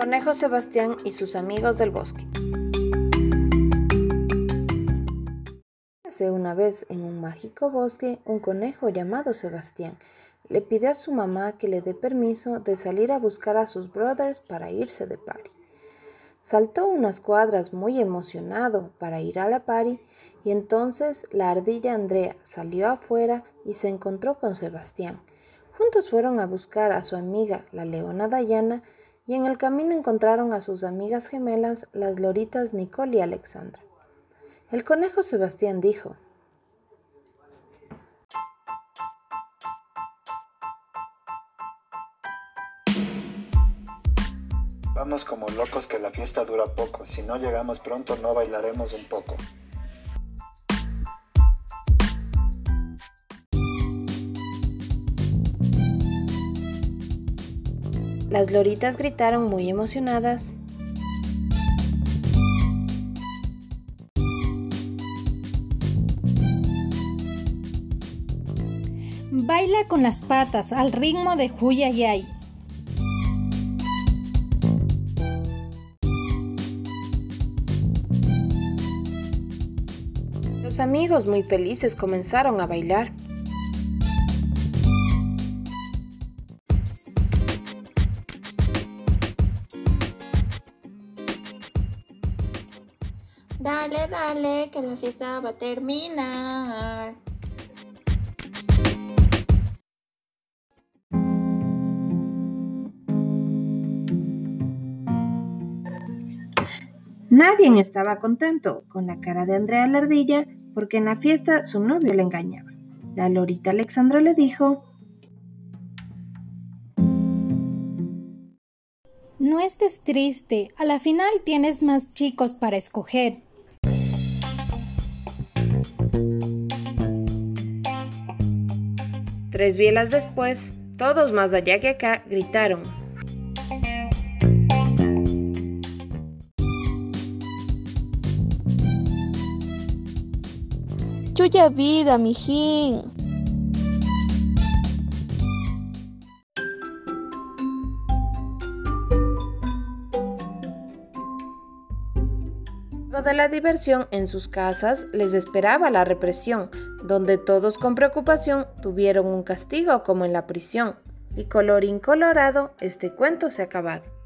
Conejo Sebastián y sus amigos del bosque. Hace una vez en un mágico bosque, un conejo llamado Sebastián le pidió a su mamá que le dé permiso de salir a buscar a sus brothers para irse de party. Saltó unas cuadras muy emocionado para ir a la party y entonces la ardilla Andrea salió afuera y se encontró con Sebastián. Juntos fueron a buscar a su amiga la leona Dayana y en el camino encontraron a sus amigas gemelas, las loritas Nicole y Alexandra. El conejo Sebastián dijo, Vamos como locos que la fiesta dura poco, si no llegamos pronto no bailaremos un poco. Las loritas gritaron muy emocionadas. Baila con las patas al ritmo de Huyayay. Los amigos muy felices comenzaron a bailar. Dale, dale, que la fiesta va a terminar. Nadie estaba contento con la cara de Andrea la ardilla porque en la fiesta su novio le engañaba. La lorita Alexandra le dijo, No estés triste, a la final tienes más chicos para escoger. Tres bielas después, todos más allá que acá gritaron. Chuya vida, mijín. De la diversión en sus casas les esperaba la represión, donde todos con preocupación tuvieron un castigo como en la prisión. Y colorín colorado, este cuento se ha acabado.